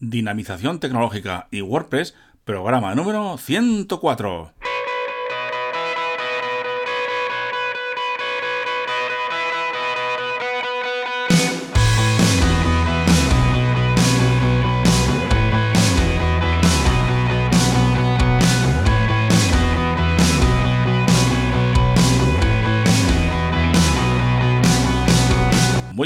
Dinamización Tecnológica y WordPress, programa número 104.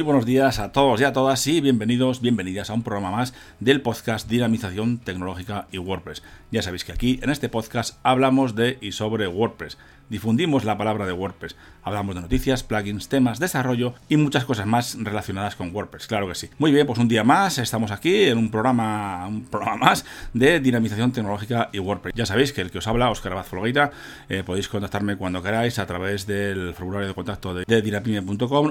Muy buenos días a todos y a todas y bienvenidos, bienvenidas a un programa más del podcast Dinamización Tecnológica y WordPress. Ya sabéis que aquí en este podcast hablamos de y sobre WordPress difundimos la palabra de WordPress. Hablamos de noticias, plugins, temas, desarrollo y muchas cosas más relacionadas con WordPress, claro que sí. Muy bien, pues un día más estamos aquí en un programa, un programa más de dinamización tecnológica y WordPress. Ya sabéis que el que os habla, Oscar Abad Folgueira, eh, podéis contactarme cuando queráis a través del formulario de contacto de, de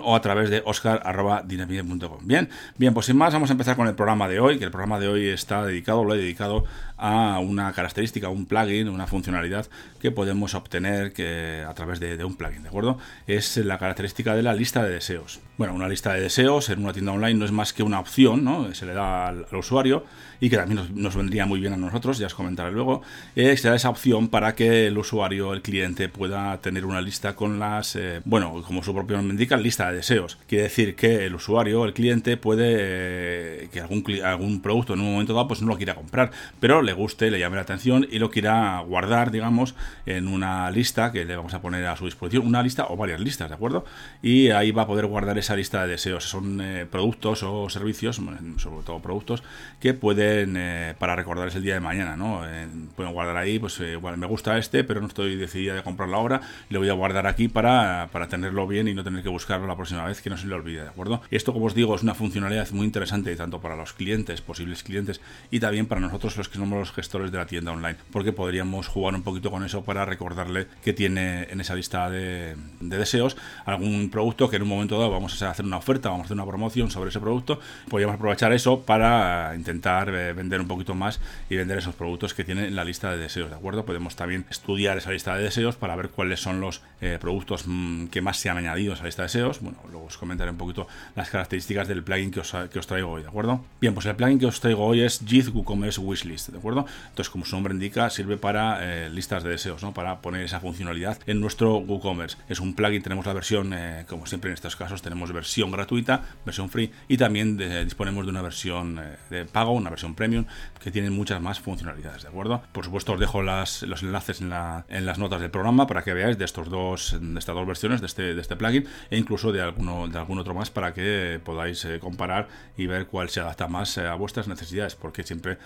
o a través de oscar.dinamime.com. Bien, bien, pues sin más vamos a empezar con el programa de hoy, que el programa de hoy está dedicado, lo he dedicado a una característica, un plugin, una funcionalidad que podemos obtener que, a través de, un plugin, ¿de acuerdo? Es la característica de la lista de deseos. Bueno, una lista de deseos en una tienda online no es más que una opción, ¿no? Se le da al, usuario y que también nos, vendría muy bien a nosotros, ya os comentaré luego, es esa opción para que el usuario, el cliente, pueda tener una lista con las, eh, bueno, como su propio nombre indica, lista de deseos. Quiere decir que el usuario, el cliente, puede eh, que algún, algún producto en un momento dado pues no lo quiera comprar, pero le guste, le llame la atención y lo quiera guardar, digamos, en una lista que le vamos a poner a su disposición, una lista o varias listas, ¿de acuerdo? Y ahí va a poder guardar esa lista de deseos. Son eh, productos o servicios, sobre todo productos, que pueden, eh, para recordarles el día de mañana, ¿no? Eh, pueden guardar ahí, pues, igual me gusta este, pero no estoy decidida de comprarlo ahora, le voy a guardar aquí para, para tenerlo bien y no tener que buscarlo la próxima vez que no se le olvide, ¿de acuerdo? Esto, como os digo, es una funcionalidad muy interesante tanto para los clientes, posibles clientes, y también para nosotros los que somos los gestores de la tienda online, porque podríamos jugar un poquito con eso para recordarle que tiene en esa lista de, deseos algún producto que en un momento dado vamos hacer una oferta, vamos a hacer una promoción sobre ese producto, podríamos aprovechar eso para intentar eh, vender un poquito más y vender esos productos que tiene en la lista de deseos, ¿de acuerdo? Podemos también estudiar esa lista de deseos para ver cuáles son los eh, productos mm, que más se han añadido a esa lista de deseos. Bueno, luego os comentaré un poquito las características del plugin que os, que os traigo hoy, ¿de acuerdo? Bien, pues el plugin que os traigo hoy es JIT WooCommerce Wishlist, ¿de acuerdo? Entonces, como su nombre indica, sirve para eh, listas de deseos, ¿no? Para poner esa funcionalidad en nuestro WooCommerce. Es un plugin, tenemos la versión, eh, como siempre en estos casos, tenemos versión gratuita, versión free y también disponemos de una versión eh, de pago, una versión premium, que tiene muchas más funcionalidades, ¿de acuerdo? Por supuesto, os dejo las, los enlaces en, las notas del programa para que veáis de estos dos, de estas dos versiones de este, de este plugin e incluso de alguno, de algún otro más para que podáis comparar y ver cuál se adapta más a vuestras necesidades, porque siempre,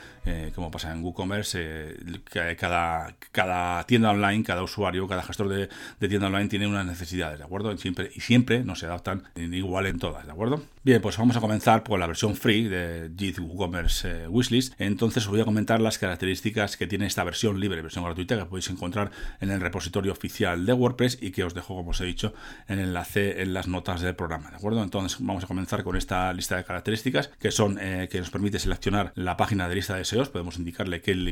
como pasa en en WooCommerce, eh, cada, cada tienda online, cada usuario, cada gestor de, tienda online tiene unas necesidades, ¿de acuerdo? Siempre, y siempre no se adaptan igual en todas, ¿de acuerdo? Bien, pues vamos a comenzar por la versión free de JIT WooCommerce eh, Wishlist. Entonces os voy a comentar las características que tiene esta versión libre, versión gratuita, que podéis encontrar en el repositorio oficial de WordPress y que os dejo, como os he dicho, en el enlace en las notas del programa, ¿de acuerdo? Entonces vamos a comenzar con esta lista de características que son eh, que nos permite seleccionar la página de lista de deseos, podemos indicar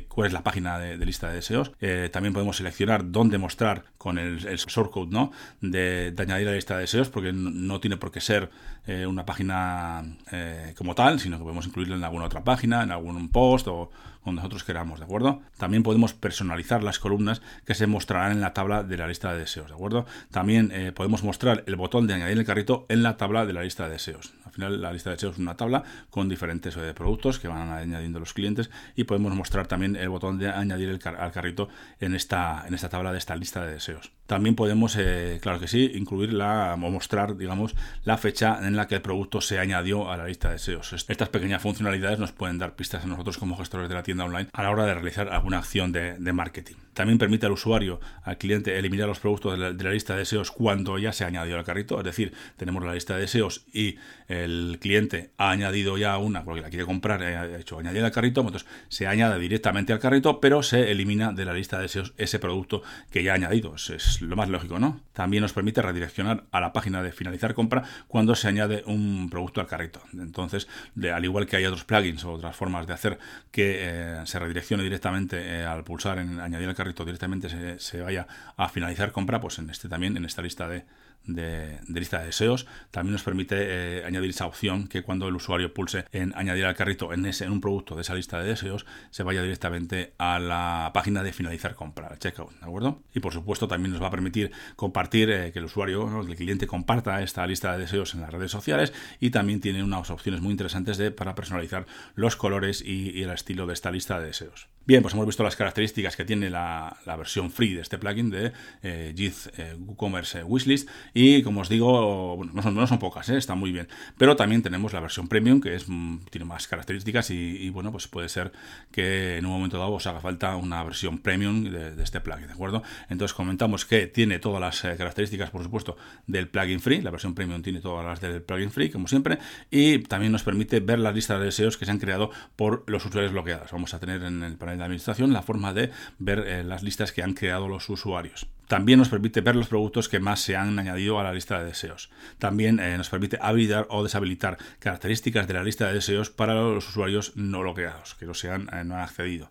cuál es la página de, lista de deseos. Eh, también podemos seleccionar dónde mostrar con el, shortcode ¿no? de, añadir a la lista de deseos, porque no, tiene por qué ser eh, una página eh, como tal, sino que podemos incluirlo en alguna otra página, en algún post o donde nosotros queramos, ¿de acuerdo? También podemos personalizar las columnas que se mostrarán en la tabla de la lista de deseos, ¿de acuerdo? También podemos mostrar el botón de añadir el carrito en la tabla de la lista de deseos. Al final la lista de deseos es una tabla con diferentes productos que van añadiendo los clientes y podemos mostrar también el botón de añadir el al carrito en esta, en esta tabla de esta lista de deseos. También podemos, eh, claro que sí, incluir la, o mostrar, digamos, la fecha en la que el producto se añadió a la lista de deseos. Estas pequeñas funcionalidades nos pueden dar pistas a nosotros como gestores de la tienda online a la hora de realizar alguna acción de, marketing. También permite al usuario, al cliente, eliminar los productos de la, lista de deseos cuando ya se ha añadido al carrito. Es decir, tenemos la lista de deseos y el cliente ha añadido ya una porque la quiere comprar, eh, ha hecho añadir al carrito, entonces se añade directamente al carrito, pero se elimina de la lista de deseos ese producto que ya ha añadido. Es, lo más lógico, ¿no? También nos permite redireccionar a la página de finalizar compra cuando se añade un producto al carrito. Entonces, al igual que hay otros plugins o otras formas de hacer que eh, se redireccione directamente eh, al pulsar en añadir al carrito, directamente se, vaya a finalizar compra, pues en este también, en esta lista de, de, lista de deseos. También nos permite eh, añadir esa opción que cuando el usuario pulse en añadir al carrito en, ese, en un producto de esa lista de deseos, se vaya directamente a la página de finalizar compra, checkout, ¿de acuerdo? Y por supuesto también nos va a permitir compartir, eh, que el usuario, el cliente comparta esta lista de deseos en las redes sociales y también tiene unas opciones muy interesantes de, para personalizar los colores y, el estilo de esta lista de deseos. Bien, pues hemos visto las características que tiene la, versión free de este plugin de eh, eh WooCommerce Wishlist y como os digo, bueno, no, son, pocas, ¿eh? está muy bien. Pero también tenemos la versión premium que es, mm, tiene más características y, bueno, pues puede ser que en un momento dado os haga falta una versión premium de, este plugin, ¿de acuerdo? Entonces comentamos que tiene todas las eh, características, por supuesto, del plugin free. La versión premium tiene todas las del plugin free, como siempre. Y también nos permite ver las listas de deseos que se han creado por los usuarios bloqueados. Vamos a tener en el panel de administración la forma de ver eh, las listas que han creado los usuarios. También nos permite ver los productos que más se han añadido a la lista de deseos. También eh, nos permite habilitar o deshabilitar características de la lista de deseos para los usuarios no bloqueados, que no, eh, no han accedido.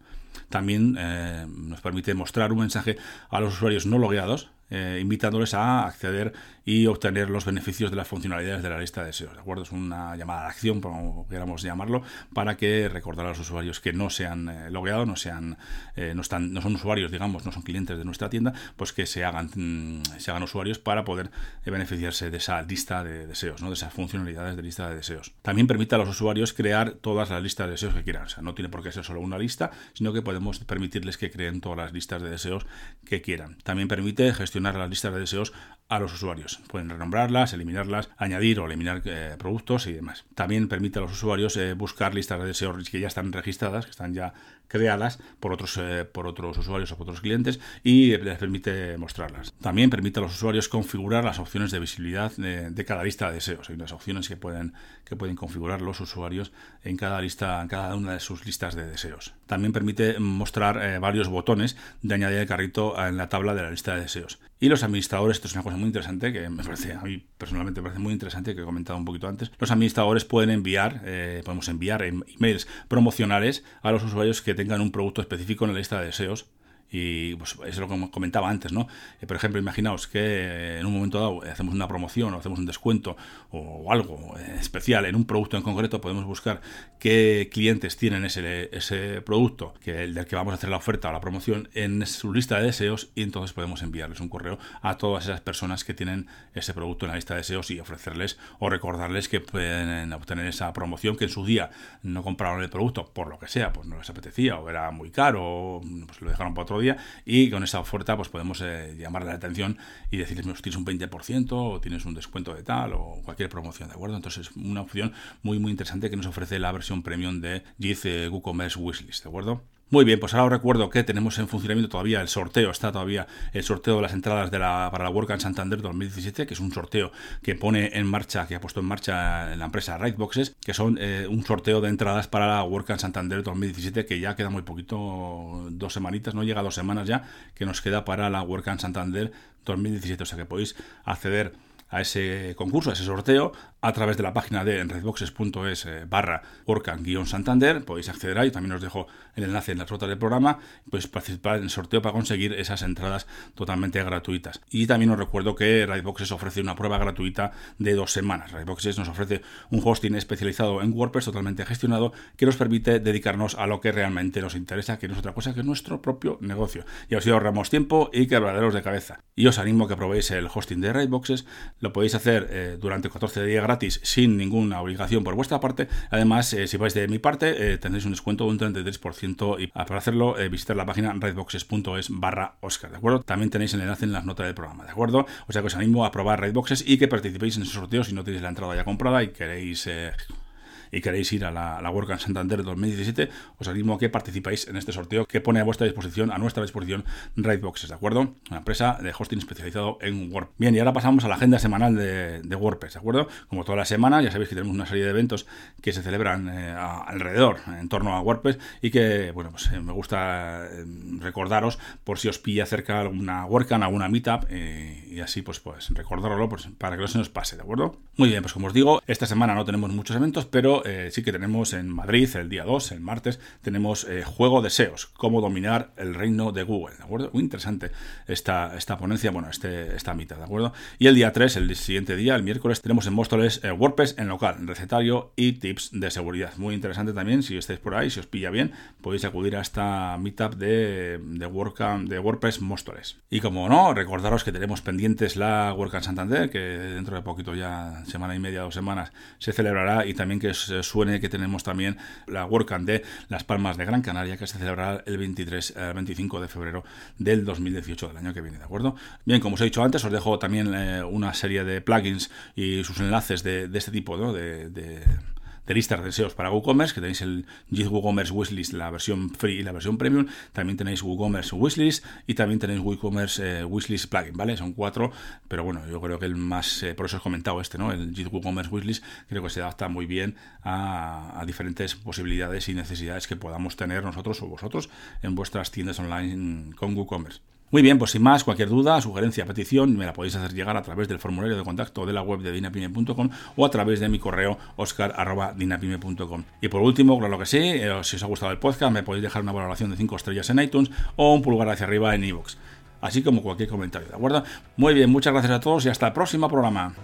También eh, nos permite mostrar un mensaje a los usuarios no logueados eh, invitándoles a acceder y obtener los beneficios de las funcionalidades de la lista de deseos. ¿De acuerdo? Es una llamada de acción, como queramos llamarlo, para que recordar a los usuarios que no se han eh, logueado, no, sean, eh, no, están, no son usuarios, digamos, no son clientes de nuestra tienda, pues que se hagan, mm, se hagan usuarios para poder beneficiarse de esa lista de deseos, ¿no? de esas funcionalidades de lista de deseos. También permite a los usuarios crear todas las listas de deseos que quieran. O sea, no tiene por qué ser solo una lista, sino que podemos permitirles que creen todas las listas de deseos que quieran. También permite gestionar las listas de deseos a los usuarios. Pueden renombrarlas, eliminarlas, añadir o eliminar eh, productos y demás. También permite a los usuarios eh, buscar listas de deseos que ya están registradas, que están ya creadas por otros, eh, por otros usuarios o por otros clientes y les permite mostrarlas. También permite a los usuarios configurar las opciones de visibilidad de, cada lista de deseos. Hay unas opciones que pueden, que pueden configurar los usuarios en cada lista, en cada una de sus listas de deseos. También permite mostrar varios botones de añadir el carrito en la tabla de la lista de deseos. Y los administradores, esto es una cosa muy interesante que me parece, a mí personalmente me parece muy interesante, que he comentado un poquito antes. Los administradores pueden enviar, eh, podemos enviar emails promocionales a los usuarios que tengan un producto específico en la lista de deseos y pues es lo que comentaba antes, ¿no? Eh, por ejemplo, imaginaos que eh, en un momento dado hacemos una promoción o hacemos un descuento o algo eh, especial en un producto en concreto, podemos buscar qué clientes tienen ese, ese producto que el del que vamos a hacer la oferta o la promoción en su lista de deseos y entonces podemos enviarles un correo a todas esas personas que tienen ese producto en la lista de deseos y ofrecerles o recordarles que pueden obtener esa promoción que en su día no compraron el producto por lo que sea, pues no les apetecía o era muy caro pues lo dejaron para otro y con esa oferta pues podemos eh, llamarle la atención y decirles, tienes un 20% o tienes un descuento de tal o cualquier promoción, ¿de acuerdo? Entonces es una opción muy muy interesante que nos ofrece la versión premium de Jith eh, WooCommerce Wishlist, ¿de acuerdo? Muy bien, pues ahora os recuerdo que tenemos en funcionamiento todavía el sorteo, está todavía el sorteo de las entradas de la, para la Santander 2017, que es un sorteo que pone en marcha, que ha puesto en marcha la empresa Rightboxes, que son eh, un sorteo de entradas para la Work Santander 2017, que ya queda muy poquito, dos semanitas, no llega a dos semanas ya, que nos queda para la Work Santander 2017, o sea que podéis acceder a ese concurso, a ese sorteo, a través de la página de redboxes.es eh, barra Orcan-Santander. Podéis acceder ahí, también os dejo el enlace en las notas del programa. Podéis participar en el sorteo para conseguir esas entradas totalmente gratuitas. Y también os recuerdo que Redboxes ofrece una prueba gratuita de dos semanas. Redboxes nos ofrece un hosting especializado en WordPress totalmente gestionado que nos permite dedicarnos a lo que realmente nos interesa, que no es otra cosa que nuestro propio negocio. Y así ahorramos tiempo y quebraderos de cabeza. Y os animo a que probéis el hosting de Redboxes lo podéis hacer eh, durante 14 días gratis sin ninguna obligación por vuestra parte. Además, eh, si vais de mi parte, eh, tendréis un descuento de un 33% y para hacerlo visitar la página redboxes.es barra Oscar, ¿de acuerdo? También tenéis el enlace en las notas del programa, ¿de acuerdo? O sea que os animo a probar Redboxes y que participéis en ese sorteo si no tenéis la entrada ya comprada y queréis y queréis ir a la, la WordCamp Santander 2017, os animo a que participáis en este sorteo que pone a vuestra disposición, a nuestra disposición, Raidboxes, ¿de acuerdo? Una empresa de hosting especializado en WordPress. Bien, y ahora pasamos a la agenda semanal de, WordPress, ¿de acuerdo? Como toda la semana, ya sabéis que tenemos una serie de eventos que se celebran eh, alrededor, en torno a WordPress, y que, bueno, pues eh, me gusta eh, recordaros por si os pilla cerca alguna WordCamp, alguna Meetup, y así, pues, pues pues, para que no se nos pase, ¿de acuerdo? Muy bien, pues como os digo, esta semana no tenemos muchos eventos, pero eh, sí que tenemos en Madrid el día 2, el martes, tenemos eh, Juego de SEOs, cómo dominar el reino de Google, ¿de acuerdo? Muy interesante esta, esta ponencia, bueno, este, esta mitad, ¿de acuerdo? Y el día 3, el siguiente día, el miércoles, tenemos en Móstoles eh, WordPress en local, recetario y tips de seguridad. Muy interesante también, si estáis por ahí, si os pilla bien, podéis acudir a esta meetup de, de, de WordPress Móstoles. Y como no, recordaros que tenemos pendientes la WordCamp Santander, que dentro de poquito ya semana y media, dos semanas, se celebrará y también que suene que tenemos también la WordCamp de Las Palmas de Gran Canaria, que se celebrará el 23, 25 de febrero del 2018, del año que viene, ¿de acuerdo? Bien, como os he dicho antes, os dejo también eh, una serie de plugins y sus enlaces de, este tipo, ¿no? de de listas de deseos para WooCommerce, que tenéis el Git WooCommerce Wishlist, la versión free y la versión premium. También tenéis WooCommerce Wishlist y también tenéis WooCommerce eh, Wishlist Plugin, ¿vale? Son cuatro, pero bueno, yo creo que el más, eh, por eso os he comentado este, ¿no? El Git WooCommerce Wishlist creo que se adapta muy bien a, a, diferentes posibilidades y necesidades que podamos tener nosotros o vosotros en vuestras tiendas online con WooCommerce. Muy bien, pues sin más, cualquier duda, sugerencia, petición, me la podéis hacer llegar a través del formulario de contacto de la web de dinapime.com o a través de mi correo oscar.dinapime.com. Y por último, claro que sí, eh, si os ha gustado el podcast, me podéis dejar una valoración de 5 estrellas en iTunes o un pulgar hacia arriba en iVoox, así como cualquier comentario, ¿de acuerdo? Muy bien, muchas gracias a todos y hasta el próximo programa.